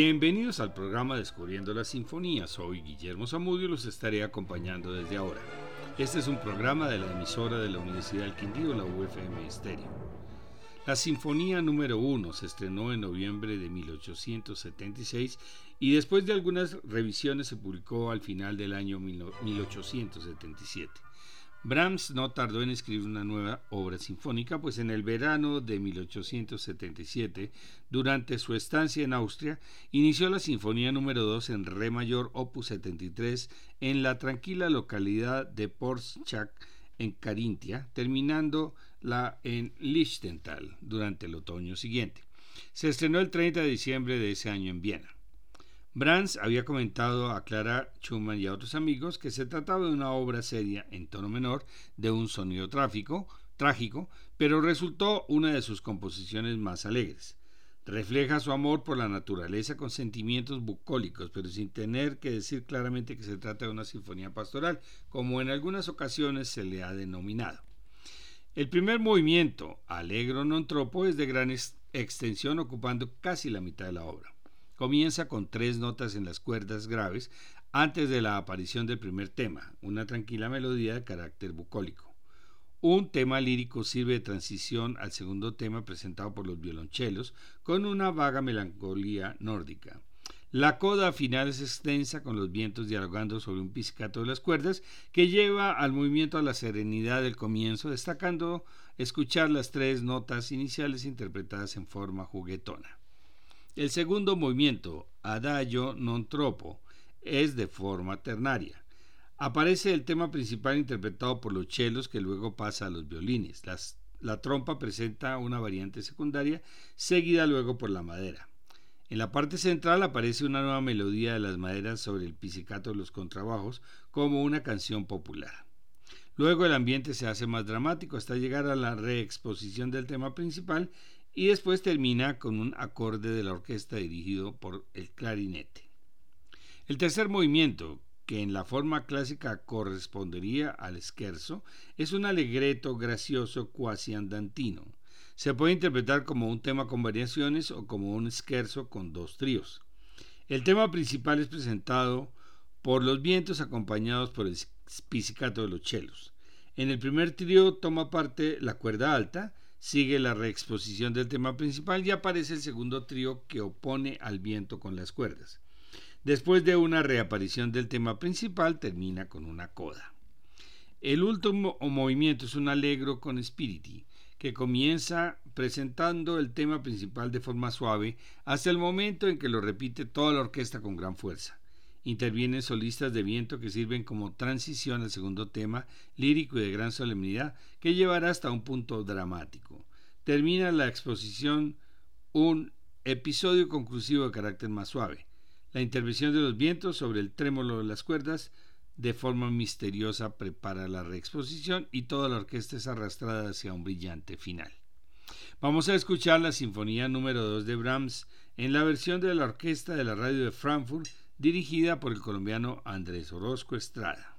Bienvenidos al programa Descubriendo la Sinfonía. Soy Guillermo Zamudio y los estaré acompañando desde ahora. Este es un programa de la emisora de la Universidad del Quindío, la UFM Estéreo. La Sinfonía número 1 se estrenó en noviembre de 1876 y después de algunas revisiones se publicó al final del año 1877. Brahms no tardó en escribir una nueva obra sinfónica, pues en el verano de 1877, durante su estancia en Austria, inició la Sinfonía número 2 en Re mayor, opus 73, en la tranquila localidad de Porschak, en Carintia, terminando la en Liechtental durante el otoño siguiente. Se estrenó el 30 de diciembre de ese año en Viena. Brahms había comentado a Clara Schumann y a otros amigos que se trataba de una obra seria en tono menor, de un sonido tráfico, trágico, pero resultó una de sus composiciones más alegres. Refleja su amor por la naturaleza con sentimientos bucólicos, pero sin tener que decir claramente que se trata de una sinfonía pastoral, como en algunas ocasiones se le ha denominado. El primer movimiento, Allegro non troppo, es de gran extensión, ocupando casi la mitad de la obra. Comienza con tres notas en las cuerdas graves antes de la aparición del primer tema, una tranquila melodía de carácter bucólico. Un tema lírico sirve de transición al segundo tema presentado por los violonchelos con una vaga melancolía nórdica. La coda final es extensa con los vientos dialogando sobre un pizzicato de las cuerdas que lleva al movimiento a la serenidad del comienzo, destacando escuchar las tres notas iniciales interpretadas en forma juguetona. El segundo movimiento, Adagio non troppo, es de forma ternaria. Aparece el tema principal interpretado por los chelos que luego pasa a los violines. la trompa presenta una variante secundaria, seguida luego por la madera. En la parte central aparece una nueva melodía de las maderas sobre el pizzicato de los contrabajos como una canción popular. Luego el ambiente se hace más dramático hasta llegar a la reexposición del tema principal y después termina con un acorde de la orquesta dirigido por el clarinete. El tercer movimiento, que en la forma clásica correspondería al scherzo, es un alegreto gracioso cuasi andantino. Se puede interpretar como un tema con variaciones o como un scherzo con dos tríos. El tema principal es presentado por los vientos acompañados por el pizzicato de los chelos. En el primer trío toma parte la cuerda alta, Sigue la reexposición del tema principal y aparece el segundo trío que opone al viento con las cuerdas. Después de una reaparición del tema principal, termina con una coda. El último movimiento es un allegro con spiriti, que comienza presentando el tema principal de forma suave hasta el momento en que lo repite toda la orquesta con gran fuerza. Intervienen solistas de viento que sirven como transición al segundo tema, lírico y de gran solemnidad, que llevará hasta un punto dramático. Termina la exposición un episodio conclusivo de carácter más suave. La intervención de los vientos sobre el trémolo de las cuerdas de forma misteriosa prepara la reexposición y toda la orquesta es arrastrada hacia un brillante final. Vamos a escuchar la Sinfonía número 2 de Brahms en la versión de la orquesta de la radio de Frankfurt dirigida por el colombiano Andrés Orozco Estrada.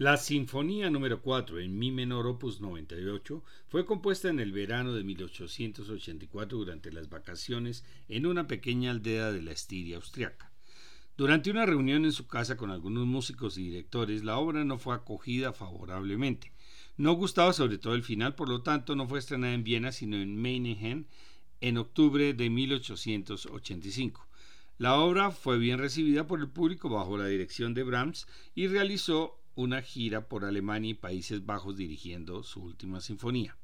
La Sinfonía número 4 en Mi menor opus 98 fue compuesta en el verano de 1884 durante las vacaciones en una pequeña aldea de la Estiria austriaca. Durante una reunión en su casa con algunos músicos y directores, la obra no fue acogida favorablemente. No gustaba sobre todo el final, por lo tanto no fue estrenada en Viena sino en Meiningen en octubre de 1885. La obra fue bien recibida por el público bajo la dirección de Brahms y realizó una gira por Alemania y Países Bajos dirigiendo su última sinfonía.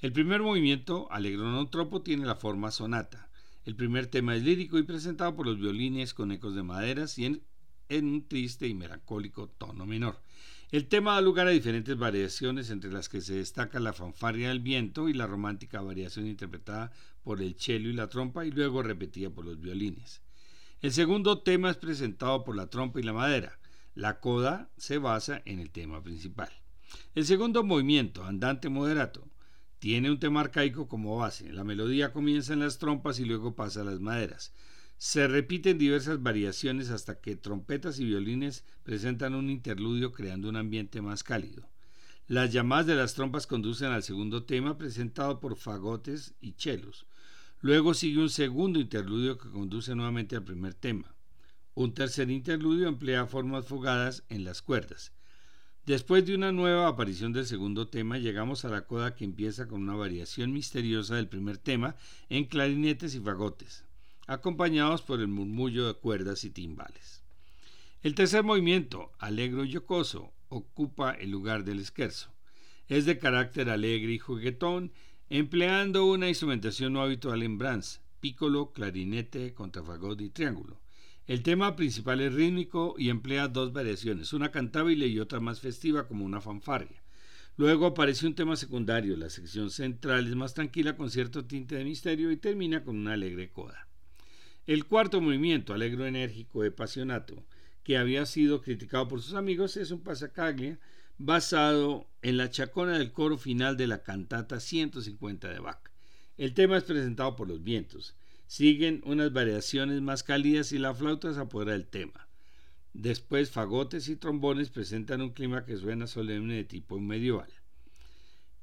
El primer movimiento, Allegro non troppo, tiene la forma sonata. El primer tema es lírico y presentado por los violines con ecos de maderas y en, un triste y melancólico tono menor. El tema da lugar a diferentes variaciones entre las que se destaca la fanfarria del viento y la romántica variación interpretada por el cello y la trompa y luego repetida por los violines. El segundo tema es presentado por la trompa y la madera. La coda se basa en el tema principal. El segundo movimiento, andante moderato, tiene un tema arcaico como base. La melodía comienza en las trompas y luego pasa a las maderas. Se repiten diversas variaciones hasta que trompetas y violines presentan un interludio creando un ambiente más cálido. Las llamadas de las trompas conducen al segundo tema presentado por fagotes y chelos. Luego sigue un segundo interludio que conduce nuevamente al primer tema. Un tercer interludio emplea formas fugadas en las cuerdas. Después de una nueva aparición del segundo tema, llegamos a la coda que empieza con una variación misteriosa del primer tema en clarinetes y fagotes, acompañados por el murmullo de cuerdas y timbales. El tercer movimiento, alegro y jocoso, ocupa el lugar del esquerzo. Es de carácter alegre y juguetón, empleando una instrumentación no habitual en Brahms, pícolo, clarinete, contrafagot y triángulo. El tema principal es rítmico y emplea dos variaciones, una cantabile y otra más festiva como una fanfarria. Luego aparece un tema secundario, la sección central es más tranquila con cierto tinte de misterio y termina con una alegre coda. El cuarto movimiento, alegro enérgico de Passionato, que había sido criticado por sus amigos, es un pasacaglia basado en la chacona del coro final de la cantata 150 de Bach. El tema es presentado por los vientos. Siguen unas variaciones más cálidas y la flauta se apodera del tema. Después fagotes y trombones presentan un clima que suena solemne de tipo medieval.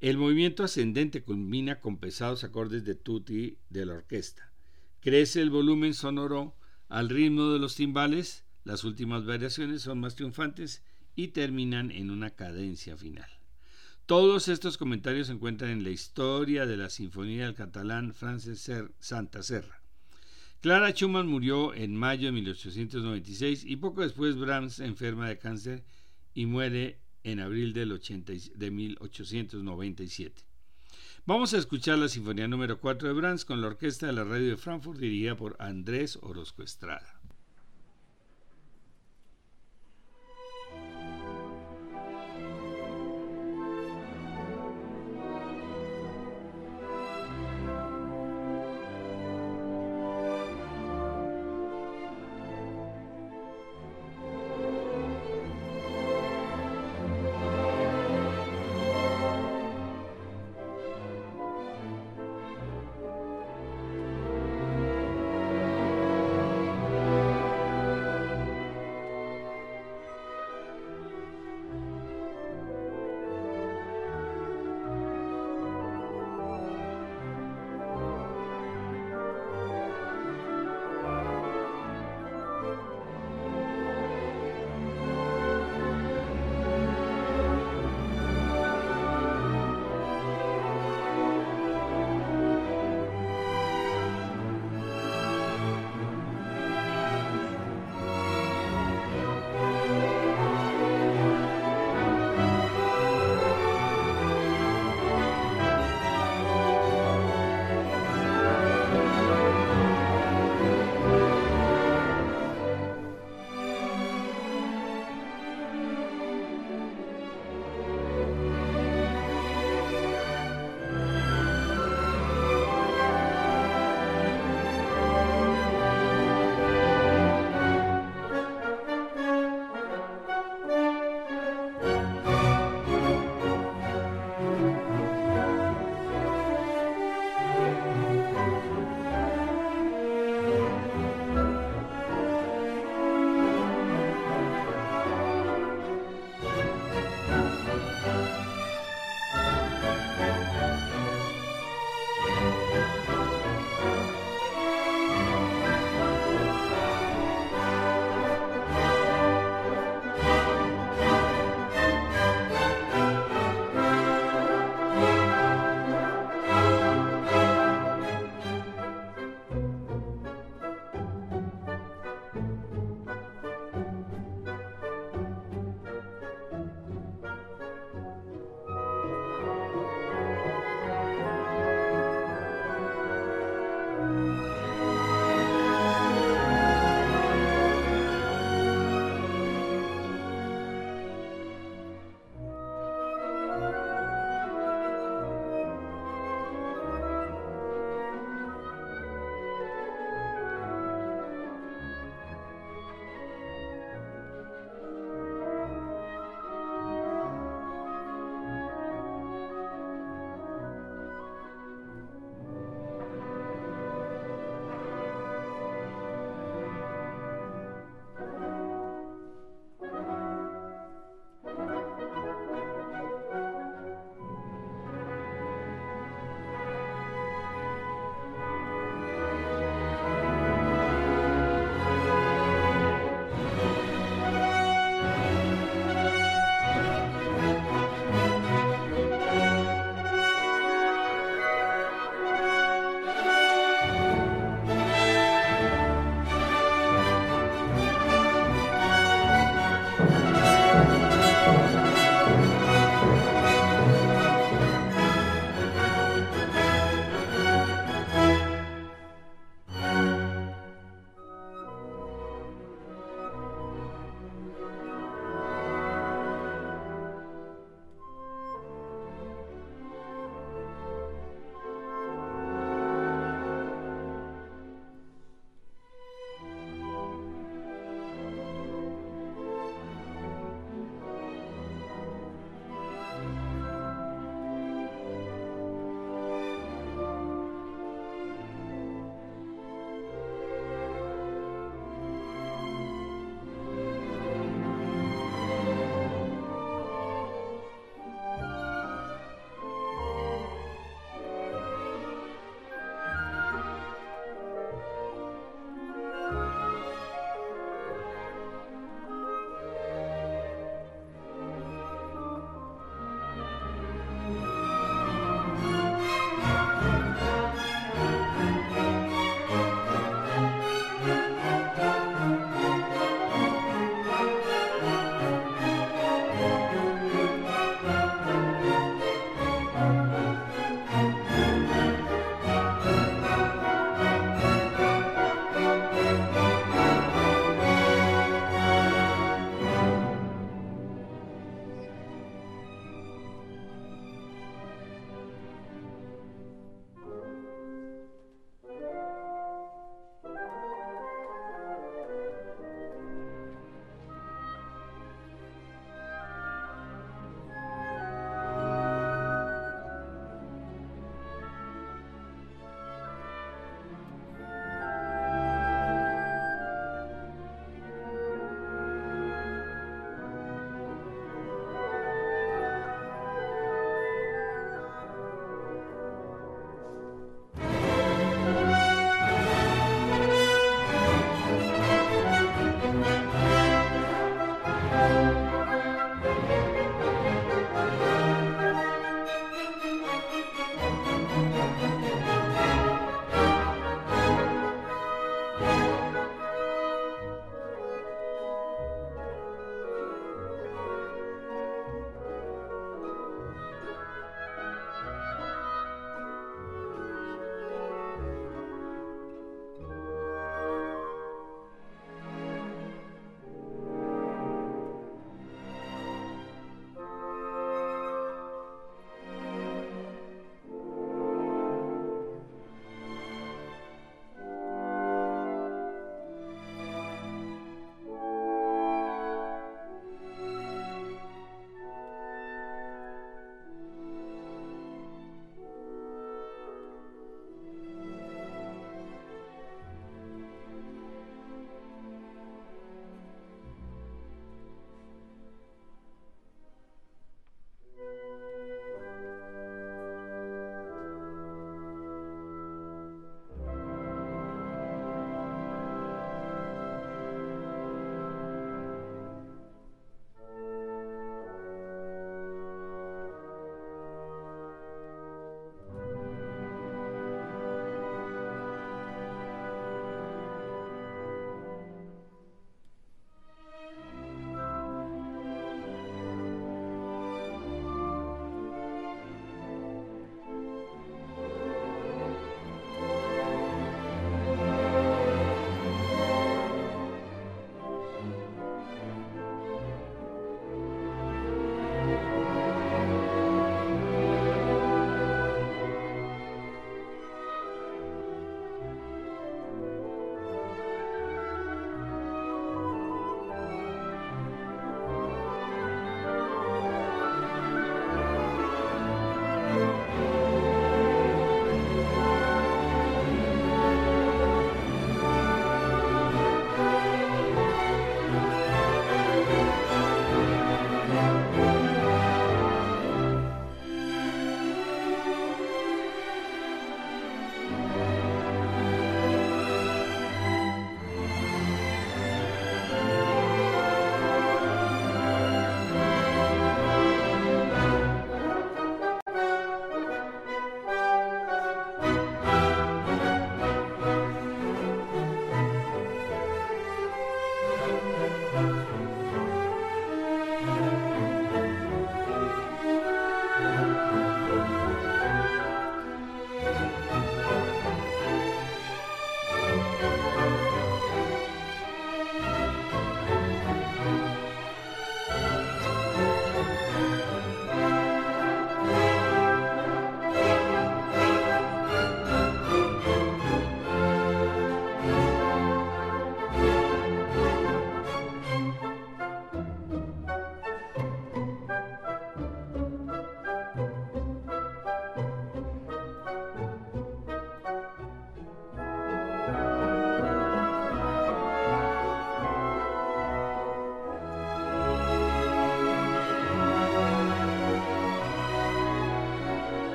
El movimiento ascendente culmina con pesados acordes de tutti de la orquesta. Crece el volumen sonoro al ritmo de los timbales, las últimas variaciones son más triunfantes y terminan en una cadencia final. Todos estos comentarios se encuentran en la historia de la Sinfonía del catalán Frances Santa Serra. Clara Schumann murió en mayo de 1896 y poco después Brahms enferma de cáncer y muere en abril del de 1897. Vamos a escuchar la Sinfonía número 4 de Brahms con la Orquesta de la Radio de Frankfurt dirigida por Andrés Orozco Estrada.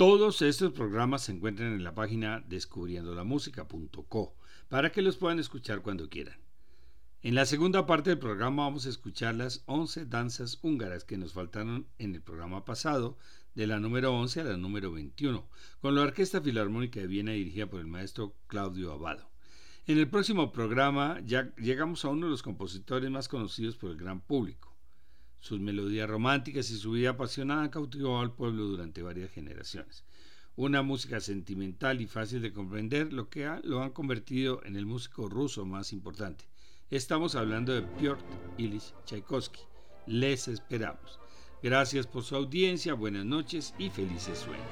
Todos estos programas se encuentran en la página descubriendolamusica.co para que los puedan escuchar cuando quieran. En la segunda parte del programa vamos a escuchar las 11 danzas húngaras que nos faltaron en el programa pasado, de la número 11 a la número 21, con la Orquesta Filarmónica de Viena dirigida por el maestro Claudio Abado. En el próximo programa ya llegamos a uno de los compositores más conocidos por el gran público. Sus melodías románticas y su vida apasionada cautivó al pueblo durante varias generaciones. Una música sentimental y fácil de comprender, lo que lo han convertido en el músico ruso más importante. Estamos hablando de Piotr Ilyich Tchaikovsky. Les esperamos. Gracias por su audiencia, buenas noches y felices sueños.